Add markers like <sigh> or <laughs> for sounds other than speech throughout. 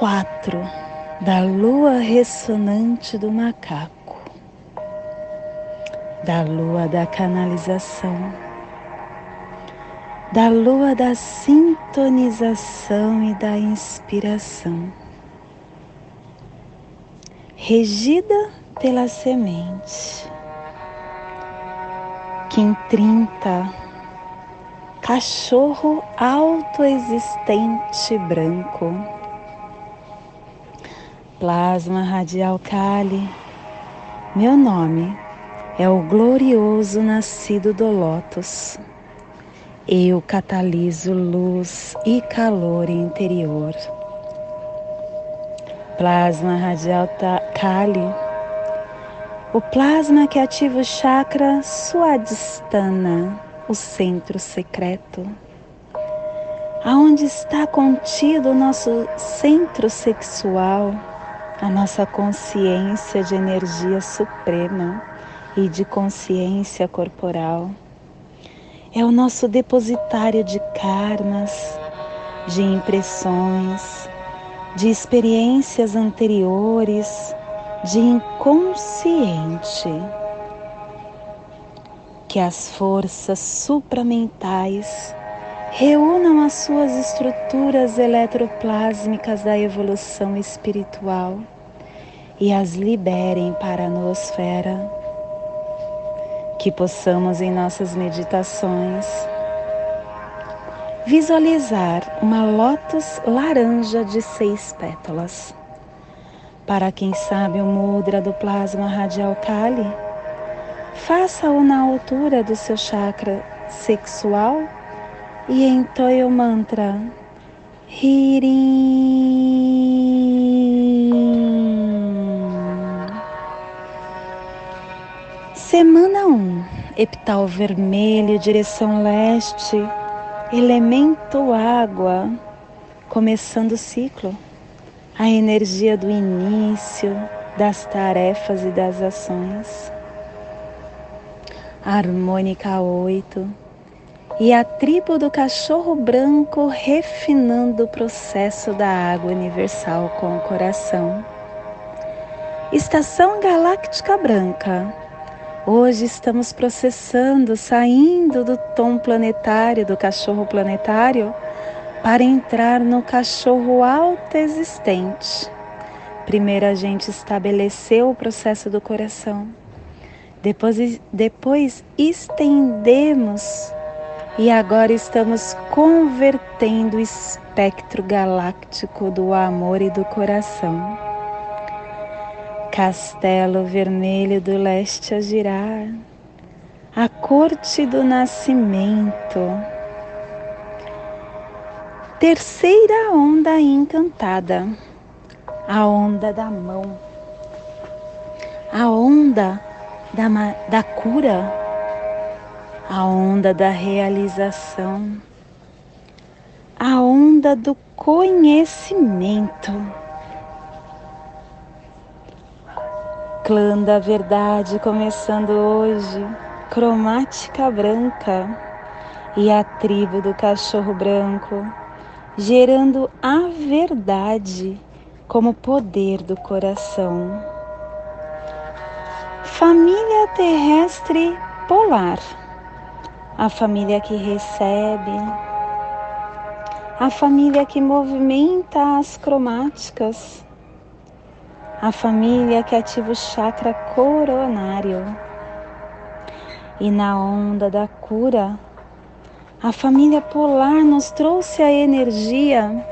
4 da lua ressonante do macaco, da lua da canalização, da lua da sintonização e da inspiração, regida pela semente. Kim 30 Cachorro autoexistente branco Plasma Radial Kali. Meu nome é o glorioso nascido do Lótus. Eu cataliso luz e calor interior. Plasma Radial Kali. O plasma que ativa o chakra Swadhisthana, o centro secreto. Aonde está contido o nosso centro sexual a nossa consciência de energia suprema e de consciência corporal. É o nosso depositário de karmas, de impressões, de experiências anteriores, de inconsciente. Que as forças supramentais reúnam as suas estruturas eletroplásmicas da evolução espiritual e as liberem para a noosfera. Que possamos em nossas meditações visualizar uma lótus laranja de seis pétalas. Para quem sabe o mudra do plasma radial Kali, faça-o na altura do seu chakra sexual e entoie o mantra Hirim. Semana 1, epital vermelho, direção leste, elemento água, começando o ciclo, a energia do início das tarefas e das ações. Harmônica 8 e a tribo do cachorro branco refinando o processo da água universal com o coração. Estação Galáctica Branca. Hoje estamos processando, saindo do tom planetário, do cachorro planetário, para entrar no cachorro alto existente. Primeiro a gente estabeleceu o processo do coração. Depois, depois estendemos e agora estamos convertendo o espectro galáctico do amor e do coração. Castelo vermelho do leste a girar, a corte do nascimento. Terceira onda encantada, a onda da mão, a onda da, da cura a onda da realização, a onda do conhecimento. Clã da verdade começando hoje, cromática branca. E a tribo do cachorro branco, gerando a verdade como poder do coração. Família terrestre polar a família que recebe, a família que movimenta as cromáticas, a família que ativa o chakra coronário. E na onda da cura, a família polar nos trouxe a energia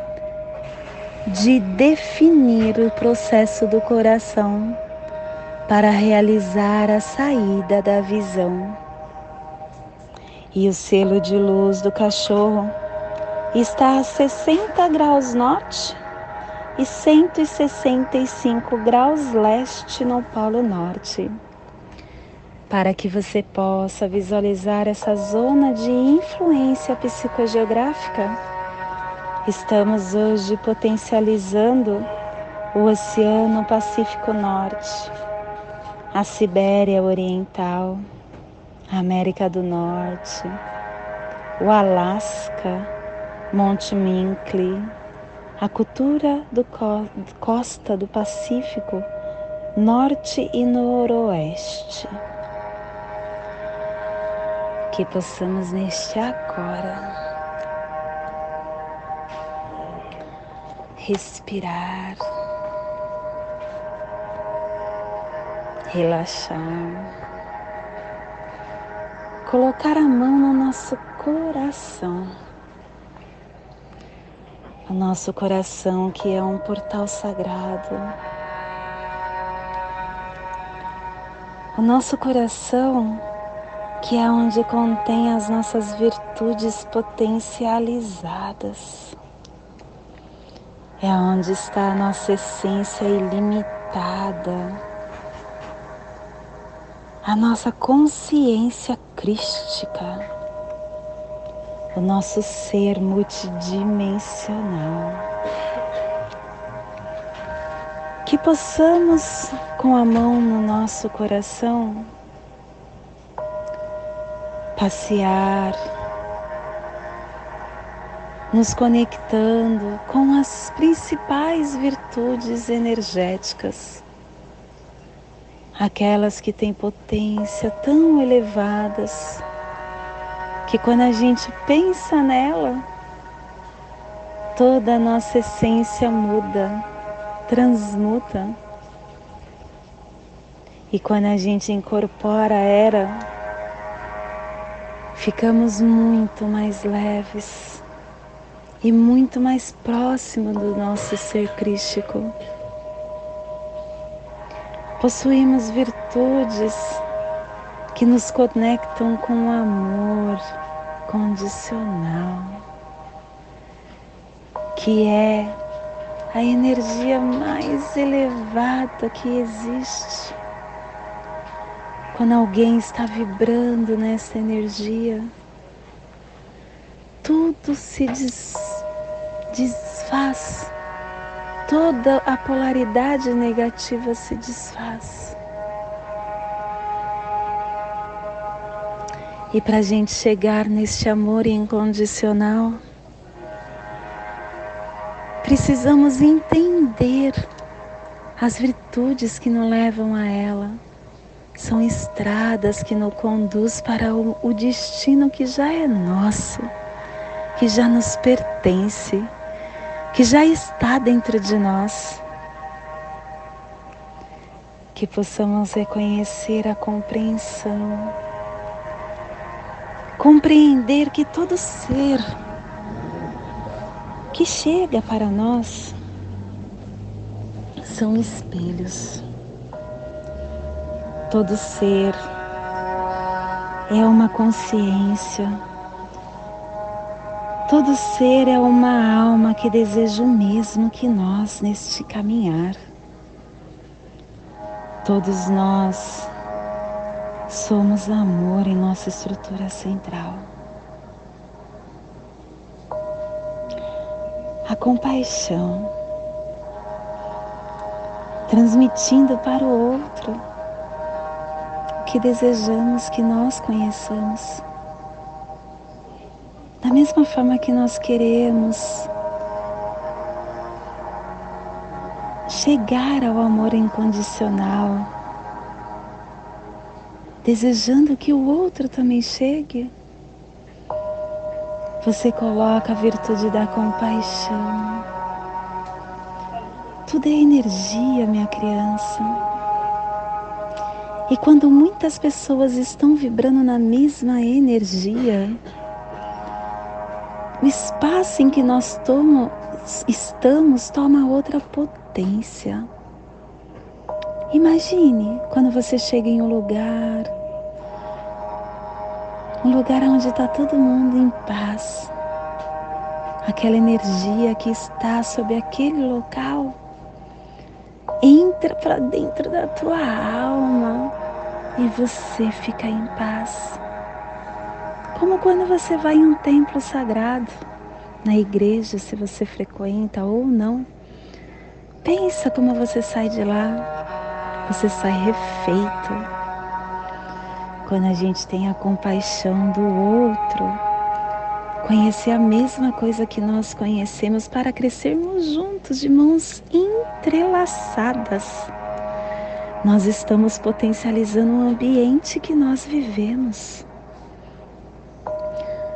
de definir o processo do coração para realizar a saída da visão e o selo de luz do cachorro está a 60 graus norte e 165 graus leste no Polo Norte. Para que você possa visualizar essa zona de influência psicogeográfica, estamos hoje potencializando o Oceano Pacífico Norte, a Sibéria Oriental, América do Norte, o Alasca, Monte Minkle, a cultura do co costa do Pacífico, norte e noroeste. Que possamos neste agora respirar, relaxar, colocar a mão no nosso coração o nosso coração que é um portal sagrado. O nosso coração que é onde contém as nossas virtudes potencializadas. É onde está a nossa essência ilimitada. A nossa consciência crística o nosso ser multidimensional. Que possamos, com a mão no nosso coração, passear, nos conectando com as principais virtudes energéticas, aquelas que têm potência tão elevadas que quando a gente pensa nela, toda a nossa essência muda, transmuta. E quando a gente incorpora ela, ficamos muito mais leves e muito mais próximo do nosso ser crístico. Possuímos virtudes que nos conectam com o amor condicional, que é a energia mais elevada que existe. Quando alguém está vibrando nessa energia, tudo se des, desfaz, toda a polaridade negativa se desfaz. E para a gente chegar neste amor incondicional, precisamos entender as virtudes que nos levam a ela. São estradas que nos conduz para o, o destino que já é nosso, que já nos pertence, que já está dentro de nós. Que possamos reconhecer a compreensão compreender que todo ser que chega para nós são espelhos. Todo ser é uma consciência. Todo ser é uma alma que deseja o mesmo que nós neste caminhar. Todos nós Somos amor em nossa estrutura central. A compaixão, transmitindo para o outro o que desejamos que nós conheçamos. Da mesma forma que nós queremos chegar ao amor incondicional desejando que o outro também chegue, você coloca a virtude da compaixão. Tudo é energia, minha criança. E quando muitas pessoas estão vibrando na mesma energia, o espaço em que nós tomo, estamos toma outra potência. Imagine quando você chega em um lugar um lugar onde está todo mundo em paz, aquela energia que está sobre aquele local entra para dentro da tua alma e você fica em paz. Como quando você vai em um templo sagrado, na igreja, se você frequenta ou não. Pensa como você sai de lá. Você sai refeito. Quando a gente tem a compaixão do outro, conhecer a mesma coisa que nós conhecemos para crescermos juntos, de mãos entrelaçadas. Nós estamos potencializando o ambiente que nós vivemos.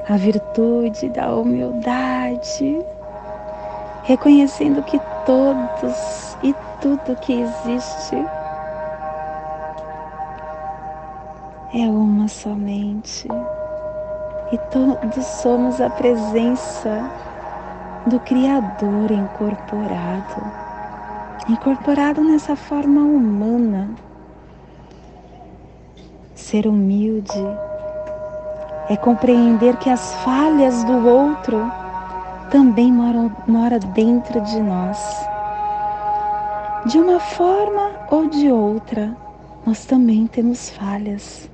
A virtude da humildade, reconhecendo que todos e tudo que existe é uma somente e todos somos a presença do Criador incorporado, incorporado nessa forma humana. Ser humilde é compreender que as falhas do outro também moram mora dentro de nós. De uma forma ou de outra, nós também temos falhas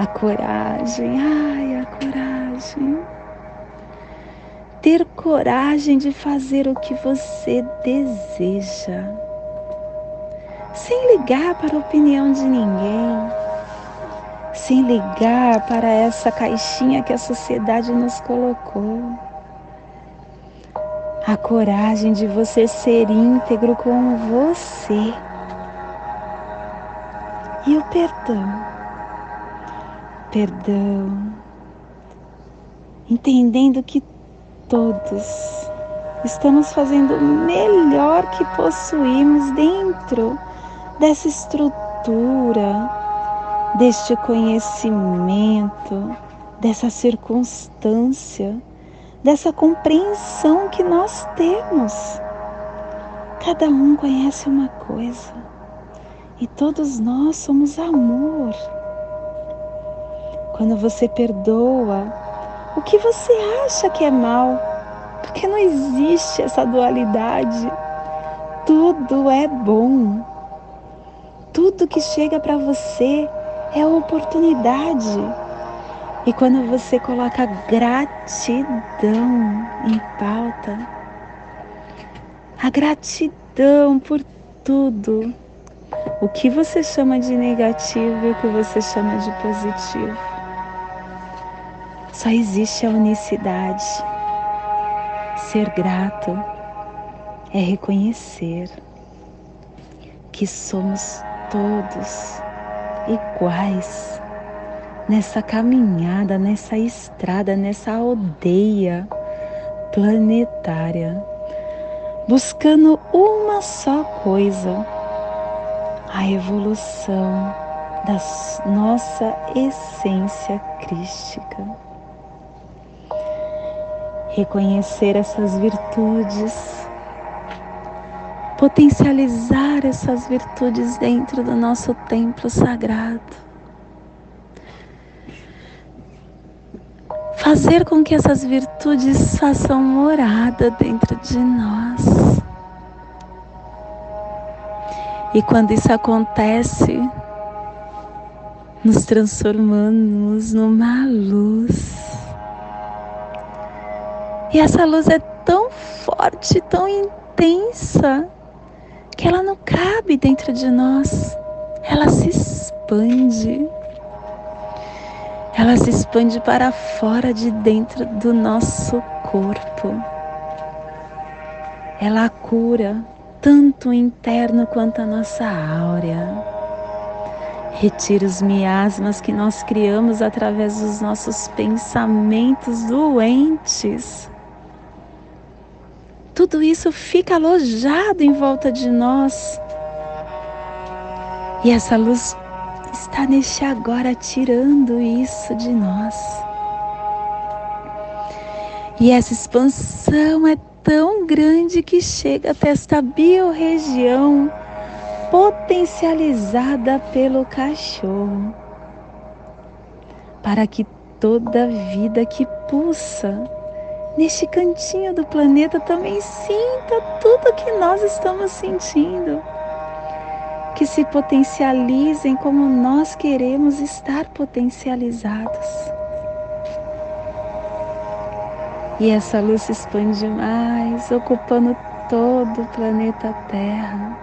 a coragem, ai, a coragem. Ter coragem de fazer o que você deseja, sem ligar para a opinião de ninguém, sem ligar para essa caixinha que a sociedade nos colocou. A coragem de você ser íntegro com você. E o perdão perdão, entendendo que todos estamos fazendo o melhor que possuímos dentro dessa estrutura, deste conhecimento, dessa circunstância, dessa compreensão que nós temos. Cada um conhece uma coisa e todos nós somos amor quando você perdoa, o que você acha que é mal? Porque não existe essa dualidade. Tudo é bom. Tudo que chega para você é oportunidade. E quando você coloca gratidão em pauta, a gratidão por tudo, o que você chama de negativo e o que você chama de positivo. Só existe a unicidade. Ser grato é reconhecer que somos todos iguais nessa caminhada, nessa estrada, nessa aldeia planetária, buscando uma só coisa: a evolução da nossa essência crística. Reconhecer essas virtudes, potencializar essas virtudes dentro do nosso templo sagrado. Fazer com que essas virtudes façam morada dentro de nós. E quando isso acontece, nos transformamos numa luz e essa luz é tão forte, tão intensa, que ela não cabe dentro de nós. Ela se expande. Ela se expande para fora de dentro do nosso corpo. Ela cura tanto o interno quanto a nossa áurea. Retira os miasmas que nós criamos através dos nossos pensamentos doentes tudo isso fica alojado em volta de nós. E essa luz está neste agora tirando isso de nós. E essa expansão é tão grande que chega até esta biorregião potencializada pelo cachorro, para que toda vida que pulsa neste cantinho do planeta também sinta tudo que nós estamos sentindo. Que se potencializem como nós queremos estar potencializados. E essa luz se expande mais, ocupando todo o planeta Terra,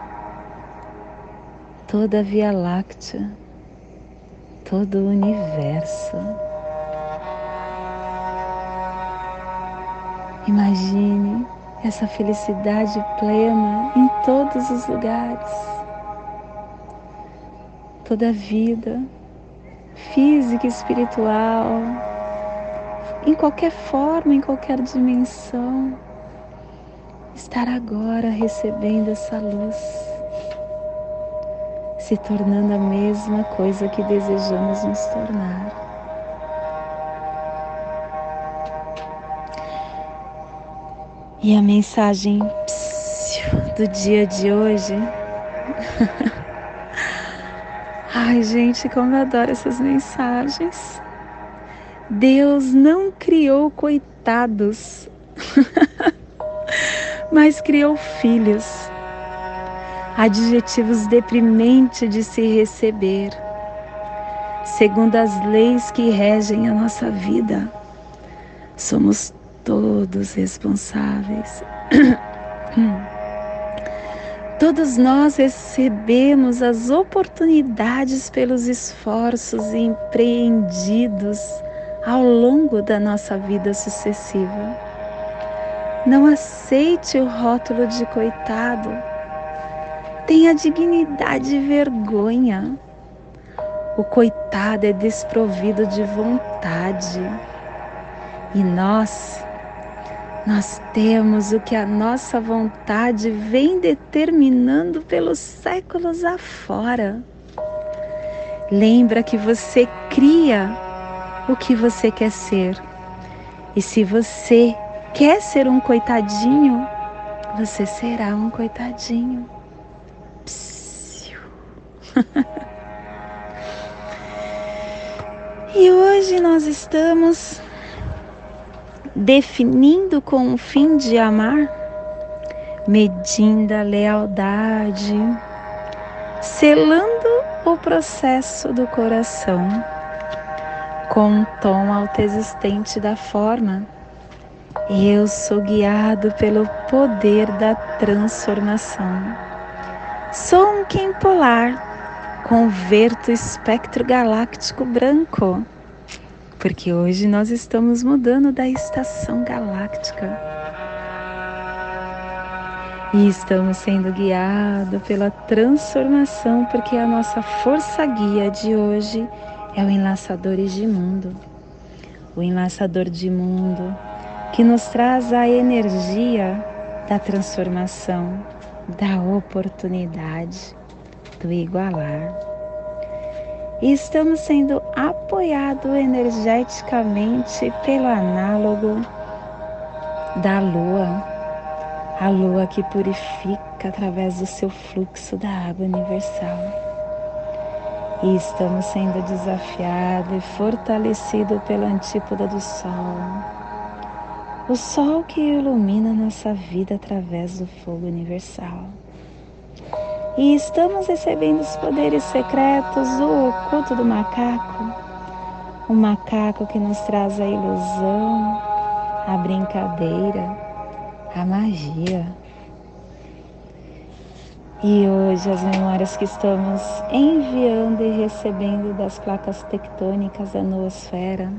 toda a Via Láctea, todo o universo. Imagine essa felicidade plena em todos os lugares. Toda a vida, física e espiritual, em qualquer forma, em qualquer dimensão, estar agora recebendo essa luz, se tornando a mesma coisa que desejamos nos tornar. E a mensagem do dia de hoje. <laughs> Ai, gente, como eu adoro essas mensagens. Deus não criou coitados, <laughs> mas criou filhos. Adjetivos deprimentes de se receber, segundo as leis que regem a nossa vida. Somos todos responsáveis. <clears throat> Todos nós recebemos as oportunidades pelos esforços empreendidos ao longo da nossa vida sucessiva. Não aceite o rótulo de coitado. Tenha dignidade e vergonha. O coitado é desprovido de vontade. E nós, nós temos o que a nossa vontade vem determinando pelos séculos afora. Lembra que você cria o que você quer ser. E se você quer ser um coitadinho, você será um coitadinho. <laughs> e hoje nós estamos definindo com o fim de amar, medindo a lealdade, selando o processo do coração com o tom autoexistente da forma. Eu sou guiado pelo poder da transformação. Sou um Kim polar, converto o espectro galáctico branco porque hoje nós estamos mudando da estação galáctica e estamos sendo guiados pela transformação, porque a nossa força guia de hoje é o enlaçador de mundo. O enlaçador de mundo que nos traz a energia da transformação, da oportunidade, do igualar e estamos sendo apoiados energeticamente pelo análogo da lua, a lua que purifica através do seu fluxo da água universal. E estamos sendo desafiados e fortalecidos pela antípoda do sol. O sol que ilumina nossa vida através do fogo universal e estamos recebendo os poderes secretos do oculto do macaco, o macaco que nos traz a ilusão, a brincadeira, a magia. E hoje as memórias que estamos enviando e recebendo das placas tectônicas da noosfera,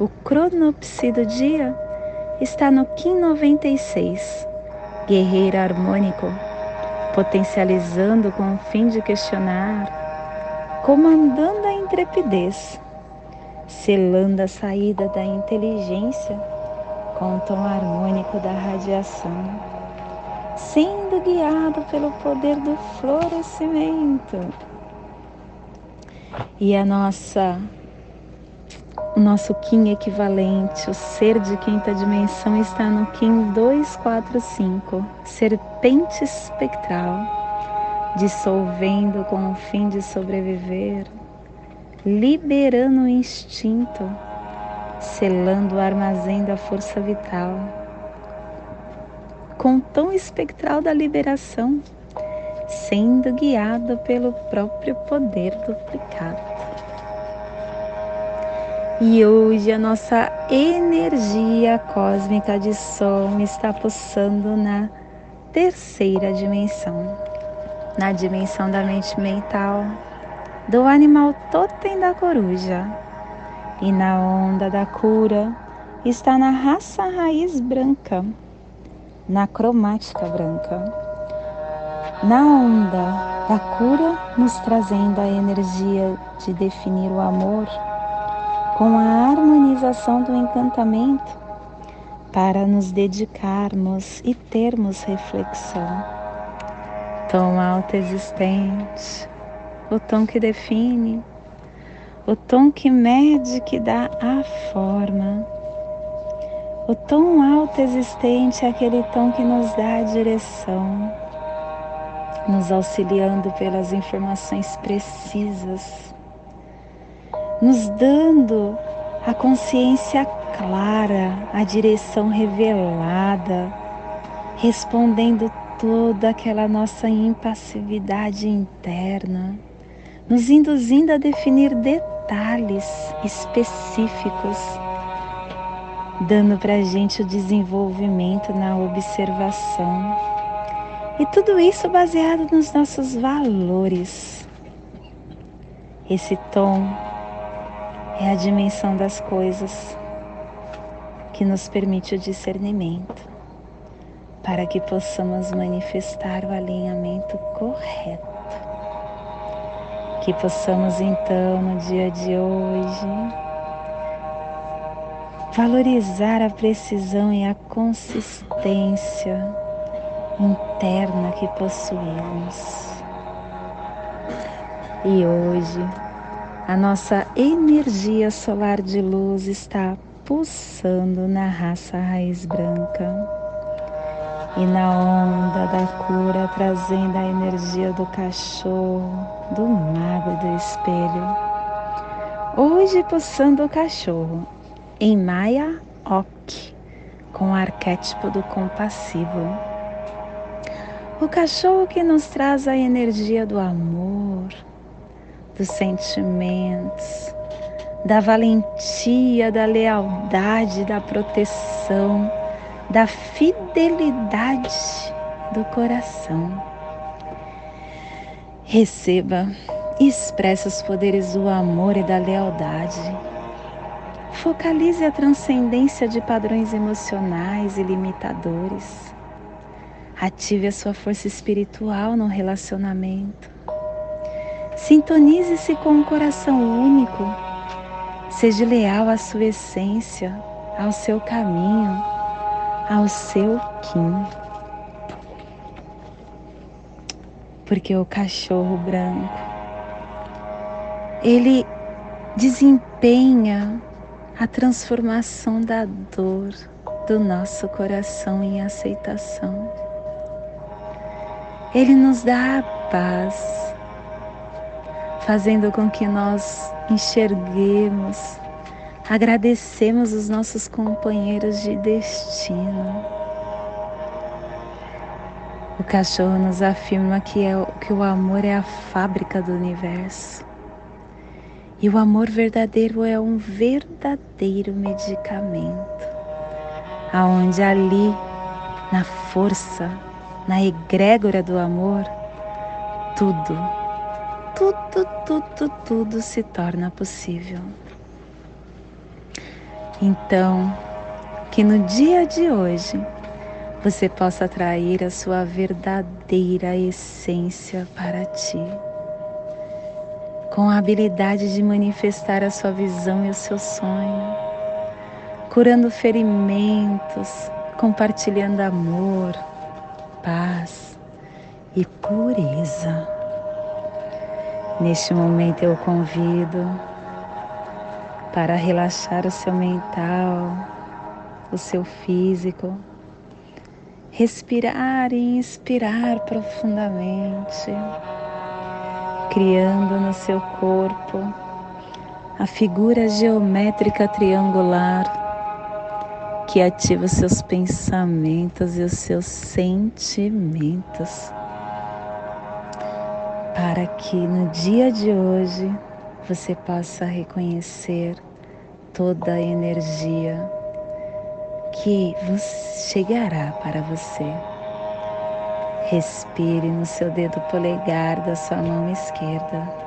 o cronopsi do dia está no Kim 96, guerreiro harmônico potencializando com o fim de questionar, comandando a intrepidez, selando a saída da inteligência com o tom harmônico da radiação, sendo guiado pelo poder do florescimento. E a nossa o nosso Kim equivalente, o ser de quinta dimensão, está no Kim 245, serpente espectral, dissolvendo com o fim de sobreviver, liberando o instinto, selando o armazém da força vital, com o tom espectral da liberação, sendo guiado pelo próprio poder duplicado. E hoje a nossa energia cósmica de som está pulsando na terceira dimensão, na dimensão da mente mental, do animal totem da coruja. E na onda da cura está na raça raiz branca, na cromática branca. Na onda da cura, nos trazendo a energia de definir o amor com a harmonização do encantamento para nos dedicarmos e termos reflexão. Tom alto existente, o tom que define, o tom que mede, que dá a forma. O tom alto existente é aquele tom que nos dá a direção, nos auxiliando pelas informações precisas nos dando a consciência clara, a direção revelada, respondendo toda aquela nossa impassividade interna, nos induzindo a definir detalhes específicos, dando para a gente o desenvolvimento na observação. E tudo isso baseado nos nossos valores. Esse tom é a dimensão das coisas que nos permite o discernimento para que possamos manifestar o alinhamento correto. Que possamos então no dia de hoje valorizar a precisão e a consistência interna que possuímos. E hoje a nossa energia solar de luz está pulsando na raça raiz branca e na onda da cura, trazendo a energia do cachorro, do mago do espelho. Hoje pulsando o cachorro em Maya Ok, com o arquétipo do compassivo. O cachorro que nos traz a energia do amor, dos sentimentos, da valentia, da lealdade, da proteção, da fidelidade do coração. Receba e expresse os poderes do amor e da lealdade. Focalize a transcendência de padrões emocionais e limitadores. Ative a sua força espiritual no relacionamento Sintonize-se com um coração único. Seja leal à sua essência, ao seu caminho, ao seu Kim. Porque o cachorro branco, ele desempenha a transformação da dor do nosso coração em aceitação. Ele nos dá a paz fazendo com que nós enxerguemos, agradecemos os nossos companheiros de destino. O cachorro nos afirma que, é, que o amor é a fábrica do universo. E o amor verdadeiro é um verdadeiro medicamento, aonde ali, na força, na egrégora do amor, tudo tudo, tudo, tudo se torna possível. Então, que no dia de hoje você possa atrair a sua verdadeira essência para ti, com a habilidade de manifestar a sua visão e o seu sonho, curando ferimentos, compartilhando amor, paz e pureza. Neste momento eu convido para relaxar o seu mental, o seu físico, respirar e inspirar profundamente, criando no seu corpo a figura geométrica triangular que ativa os seus pensamentos e os seus sentimentos, para que no dia de hoje você possa reconhecer toda a energia que chegará para você. Respire no seu dedo polegar da sua mão esquerda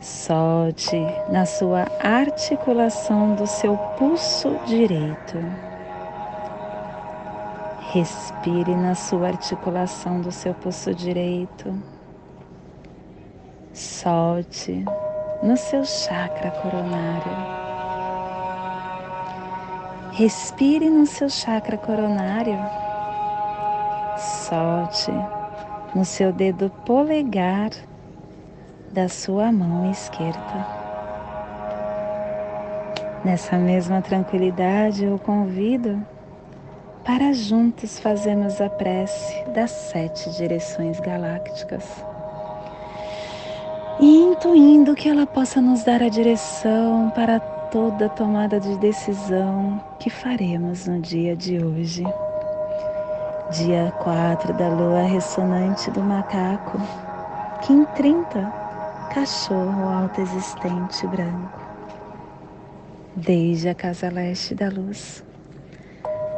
Solte na sua articulação do seu pulso direito. Respire na sua articulação do seu pulso direito. Solte no seu chakra coronário. Respire no seu chakra coronário. Solte no seu dedo polegar da sua mão esquerda. Nessa mesma tranquilidade, eu convido para juntos fazermos a prece das sete direções galácticas. E intuindo que ela possa nos dar a direção para toda tomada de decisão que faremos no dia de hoje. Dia 4 da lua ressonante do macaco, Kim 30 cachorro autoexistente branco, desde a casa leste da luz.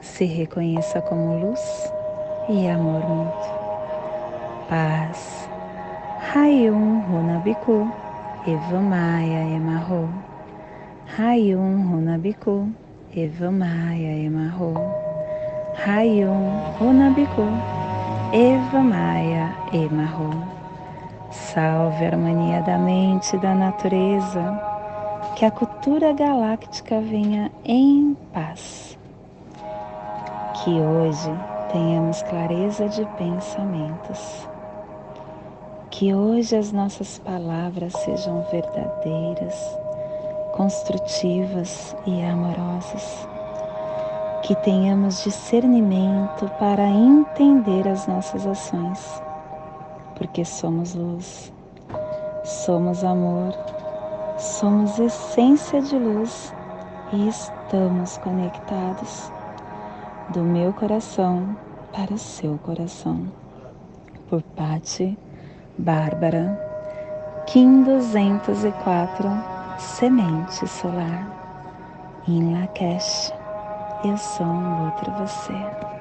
se reconheça como luz e amor mútuo. Paz. Rayum Runabiku, Evamaya Emarro. Rayum Runabiku, Evamaya Emarro. Rayum Runabiku, Evamaya Emarro. Salve a harmonia da mente e da natureza, que a cultura galáctica venha em paz. Que hoje tenhamos clareza de pensamentos. Que hoje as nossas palavras sejam verdadeiras, construtivas e amorosas. Que tenhamos discernimento para entender as nossas ações porque somos luz, somos amor, somos essência de luz e estamos conectados do meu coração para o seu coração. Por Pati Bárbara, Kim 204, Semente Solar, em Lakesh, eu sou um outro você.